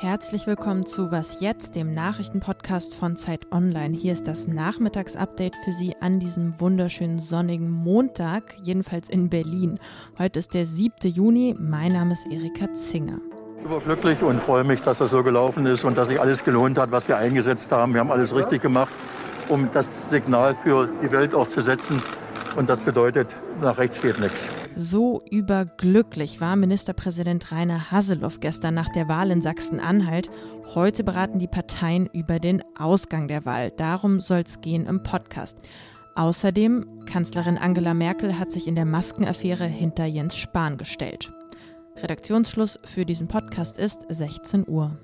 Herzlich willkommen zu Was jetzt, dem Nachrichtenpodcast von Zeit Online. Hier ist das Nachmittagsupdate für Sie an diesem wunderschönen sonnigen Montag, jedenfalls in Berlin. Heute ist der 7. Juni. Mein Name ist Erika Zinger. Überglücklich und freue mich, dass das so gelaufen ist und dass sich alles gelohnt hat, was wir eingesetzt haben. Wir haben alles richtig gemacht, um das Signal für die Welt auch zu setzen, und das bedeutet, nach rechts geht nichts. So überglücklich war Ministerpräsident Rainer Haseloff gestern nach der Wahl in Sachsen-Anhalt. Heute beraten die Parteien über den Ausgang der Wahl. Darum soll es gehen im Podcast. Außerdem, Kanzlerin Angela Merkel hat sich in der Maskenaffäre hinter Jens Spahn gestellt. Redaktionsschluss für diesen Podcast ist 16 Uhr.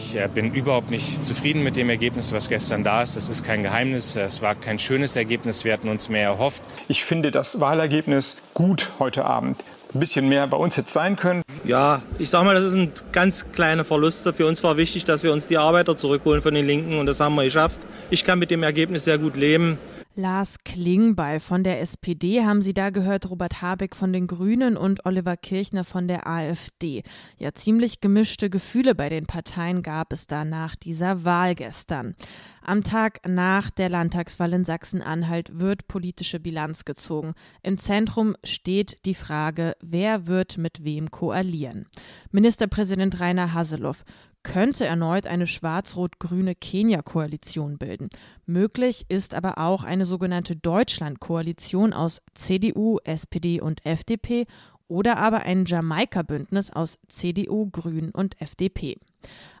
Ich äh, bin überhaupt nicht zufrieden mit dem Ergebnis, was gestern da ist. Das ist kein Geheimnis. Es war kein schönes Ergebnis. Wir hatten uns mehr erhofft. Ich finde das Wahlergebnis gut heute Abend. Ein bisschen mehr bei uns hätte sein können. Ja, ich sag mal, das ist ein ganz kleiner Verlust. Für uns war wichtig, dass wir uns die Arbeiter zurückholen von den Linken und das haben wir geschafft. Ich kann mit dem Ergebnis sehr gut leben. Lars Klingbeil von der SPD haben Sie da gehört, Robert Habeck von den Grünen und Oliver Kirchner von der AfD. Ja, ziemlich gemischte Gefühle bei den Parteien gab es da nach dieser Wahl gestern. Am Tag nach der Landtagswahl in Sachsen-Anhalt wird politische Bilanz gezogen. Im Zentrum steht die Frage, wer wird mit wem koalieren. Ministerpräsident Rainer Haseloff könnte erneut eine schwarz-rot-grüne Kenia-Koalition bilden. Möglich ist aber auch eine sogenannte Deutschland-Koalition aus CDU, SPD und FDP oder aber ein Jamaika-Bündnis aus CDU, Grünen und FDP.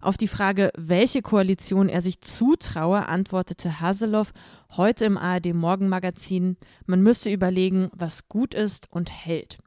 Auf die Frage, welche Koalition er sich zutraue, antwortete Haseloff heute im ARD Morgenmagazin, man müsse überlegen, was gut ist und hält.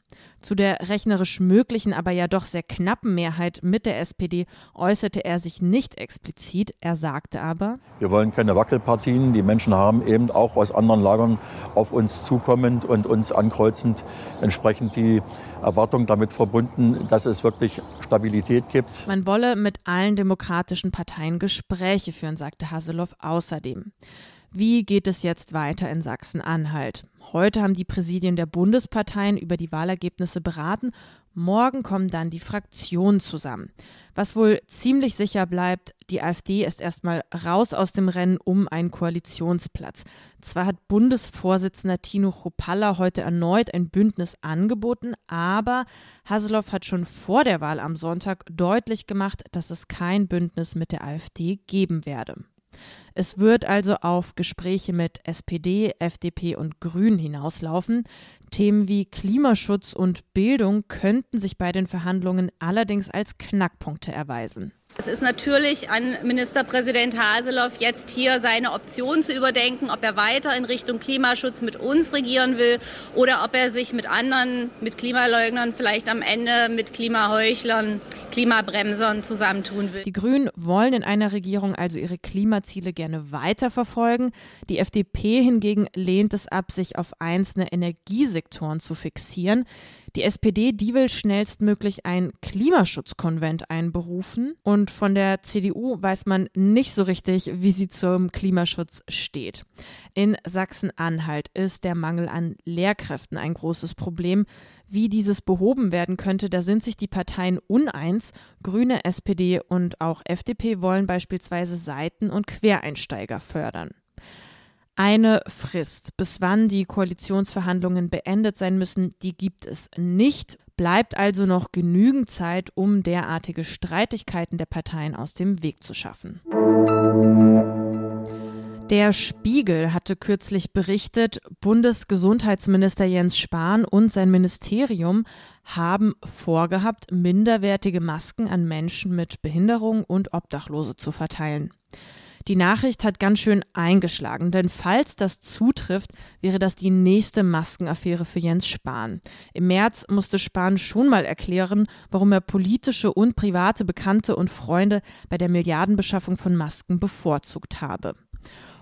Zu der rechnerisch möglichen, aber ja doch sehr knappen Mehrheit mit der SPD äußerte er sich nicht explizit. Er sagte aber, wir wollen keine Wackelpartien. Die Menschen haben eben auch aus anderen Lagern auf uns zukommend und uns ankreuzend entsprechend die Erwartung damit verbunden, dass es wirklich Stabilität gibt. Man wolle mit allen demokratischen Parteien Gespräche führen, sagte Haseloff außerdem. Wie geht es jetzt weiter in Sachsen-Anhalt? Heute haben die Präsidien der Bundesparteien über die Wahlergebnisse beraten. Morgen kommen dann die Fraktionen zusammen. Was wohl ziemlich sicher bleibt, die AfD ist erstmal raus aus dem Rennen um einen Koalitionsplatz. Zwar hat Bundesvorsitzender Tino Chopalla heute erneut ein Bündnis angeboten, aber Haseloff hat schon vor der Wahl am Sonntag deutlich gemacht, dass es kein Bündnis mit der AfD geben werde. Es wird also auf Gespräche mit SPD, FDP und Grünen hinauslaufen. Themen wie Klimaschutz und Bildung könnten sich bei den Verhandlungen allerdings als Knackpunkte erweisen. Es ist natürlich an Ministerpräsident Haseloff, jetzt hier seine Option zu überdenken, ob er weiter in Richtung Klimaschutz mit uns regieren will oder ob er sich mit anderen, mit Klimaleugnern, vielleicht am Ende mit Klimaheuchlern, Klimabremsern zusammentun will. Die Grünen wollen in einer Regierung also ihre Klimaziele gerne weiterverfolgen. Die FDP hingegen lehnt es ab, sich auf einzelne Energiesektoren zu fixieren. Die SPD, die will schnellstmöglich ein Klimaschutzkonvent einberufen und von der CDU weiß man nicht so richtig, wie sie zum Klimaschutz steht. In Sachsen-Anhalt ist der Mangel an Lehrkräften ein großes Problem. Wie dieses behoben werden könnte, da sind sich die Parteien uneins. Grüne, SPD und auch FDP wollen beispielsweise Seiten- und Quereinsteiger fördern. Eine Frist, bis wann die Koalitionsverhandlungen beendet sein müssen, die gibt es nicht. Bleibt also noch genügend Zeit, um derartige Streitigkeiten der Parteien aus dem Weg zu schaffen. Der Spiegel hatte kürzlich berichtet, Bundesgesundheitsminister Jens Spahn und sein Ministerium haben vorgehabt, minderwertige Masken an Menschen mit Behinderung und Obdachlose zu verteilen. Die Nachricht hat ganz schön eingeschlagen, denn falls das zutrifft, wäre das die nächste Maskenaffäre für Jens Spahn. Im März musste Spahn schon mal erklären, warum er politische und private Bekannte und Freunde bei der Milliardenbeschaffung von Masken bevorzugt habe.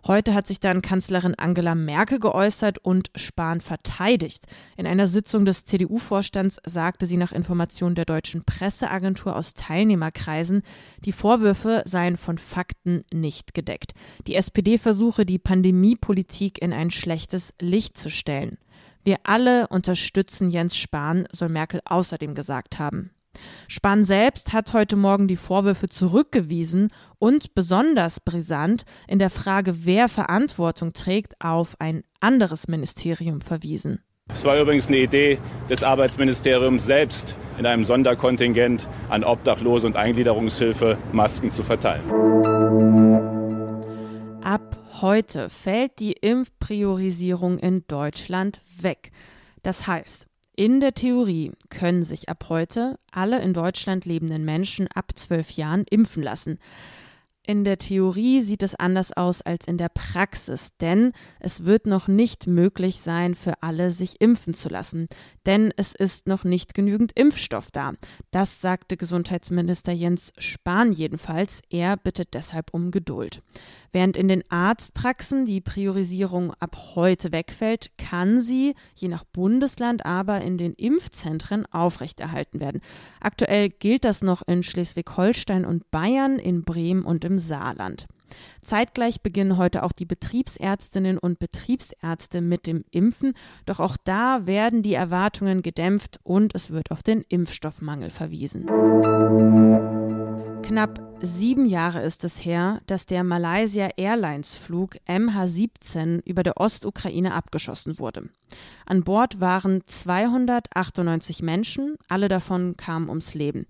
Heute hat sich dann Kanzlerin Angela Merkel geäußert und Spahn verteidigt. In einer Sitzung des CDU-Vorstands sagte sie nach Informationen der deutschen Presseagentur aus Teilnehmerkreisen, die Vorwürfe seien von Fakten nicht gedeckt. Die SPD versuche, die Pandemiepolitik in ein schlechtes Licht zu stellen. Wir alle unterstützen Jens Spahn, soll Merkel außerdem gesagt haben. Spahn selbst hat heute Morgen die Vorwürfe zurückgewiesen und besonders brisant in der Frage, wer Verantwortung trägt, auf ein anderes Ministerium verwiesen. Es war übrigens eine Idee des Arbeitsministeriums selbst, in einem Sonderkontingent an Obdachlose und Eingliederungshilfe Masken zu verteilen. Ab heute fällt die Impfpriorisierung in Deutschland weg. Das heißt, in der Theorie können sich ab heute alle in Deutschland lebenden Menschen ab zwölf Jahren impfen lassen. In der Theorie sieht es anders aus als in der Praxis, denn es wird noch nicht möglich sein, für alle sich impfen zu lassen, denn es ist noch nicht genügend Impfstoff da. Das sagte Gesundheitsminister Jens Spahn jedenfalls. Er bittet deshalb um Geduld. Während in den Arztpraxen die Priorisierung ab heute wegfällt, kann sie je nach Bundesland aber in den Impfzentren aufrechterhalten werden. Aktuell gilt das noch in Schleswig-Holstein und Bayern, in Bremen und im Saarland. Zeitgleich beginnen heute auch die Betriebsärztinnen und Betriebsärzte mit dem Impfen, doch auch da werden die Erwartungen gedämpft und es wird auf den Impfstoffmangel verwiesen. Knapp sieben Jahre ist es her, dass der Malaysia Airlines Flug MH17 über der Ostukraine abgeschossen wurde. An Bord waren 298 Menschen, alle davon kamen ums Leben.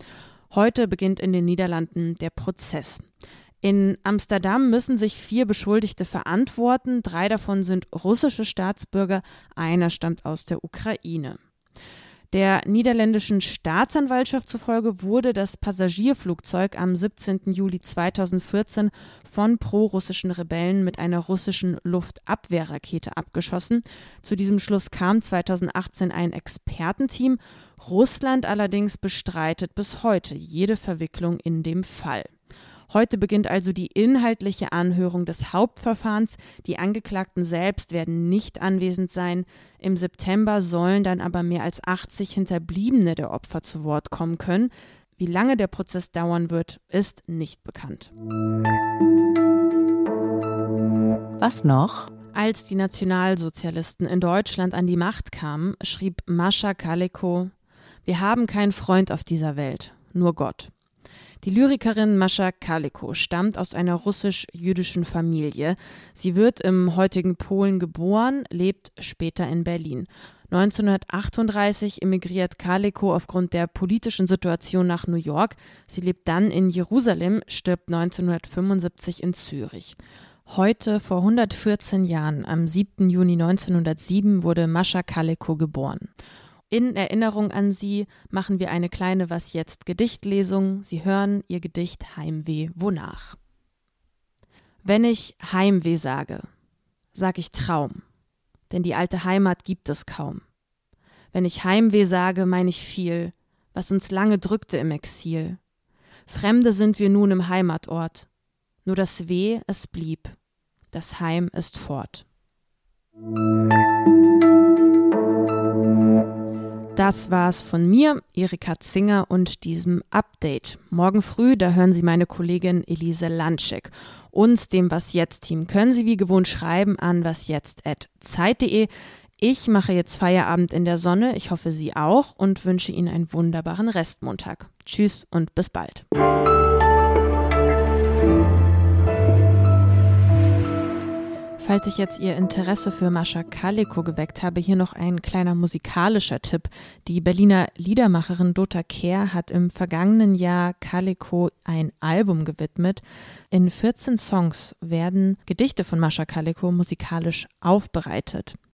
Heute beginnt in den Niederlanden der Prozess. In Amsterdam müssen sich vier Beschuldigte verantworten. Drei davon sind russische Staatsbürger, einer stammt aus der Ukraine. Der niederländischen Staatsanwaltschaft zufolge wurde das Passagierflugzeug am 17. Juli 2014 von prorussischen Rebellen mit einer russischen Luftabwehrrakete abgeschossen. Zu diesem Schluss kam 2018 ein Expertenteam. Russland allerdings bestreitet bis heute jede Verwicklung in dem Fall. Heute beginnt also die inhaltliche Anhörung des Hauptverfahrens. Die Angeklagten selbst werden nicht anwesend sein. Im September sollen dann aber mehr als 80 Hinterbliebene der Opfer zu Wort kommen können. Wie lange der Prozess dauern wird, ist nicht bekannt. Was noch? Als die Nationalsozialisten in Deutschland an die Macht kamen, schrieb Mascha Kaleko, wir haben keinen Freund auf dieser Welt, nur Gott. Die Lyrikerin Mascha Kaleko stammt aus einer russisch-jüdischen Familie. Sie wird im heutigen Polen geboren, lebt später in Berlin. 1938 emigriert Kaleko aufgrund der politischen Situation nach New York. Sie lebt dann in Jerusalem, stirbt 1975 in Zürich. Heute, vor 114 Jahren, am 7. Juni 1907, wurde Mascha Kaleko geboren. In Erinnerung an sie machen wir eine kleine Was jetzt Gedichtlesung. Sie hören ihr Gedicht Heimweh wonach. Wenn ich Heimweh sage, sag ich Traum, denn die alte Heimat gibt es kaum. Wenn ich Heimweh sage, meine ich viel, was uns lange drückte im Exil. Fremde sind wir nun im Heimatort, nur das Weh, es blieb, das Heim ist fort. Das war's von mir, Erika Zinger und diesem Update. Morgen früh, da hören Sie meine Kollegin Elise Landschek. Uns, dem Was Jetzt Team, können Sie wie gewohnt schreiben an wasjetzt.zeit.de. Ich mache jetzt Feierabend in der Sonne. Ich hoffe, Sie auch und wünsche Ihnen einen wunderbaren Restmontag. Tschüss und bis bald. Falls ich jetzt Ihr Interesse für Mascha Kaliko geweckt habe, hier noch ein kleiner musikalischer Tipp. Die Berliner Liedermacherin Dota Kehr hat im vergangenen Jahr Kaliko ein Album gewidmet. In 14 Songs werden Gedichte von Mascha Kaliko musikalisch aufbereitet.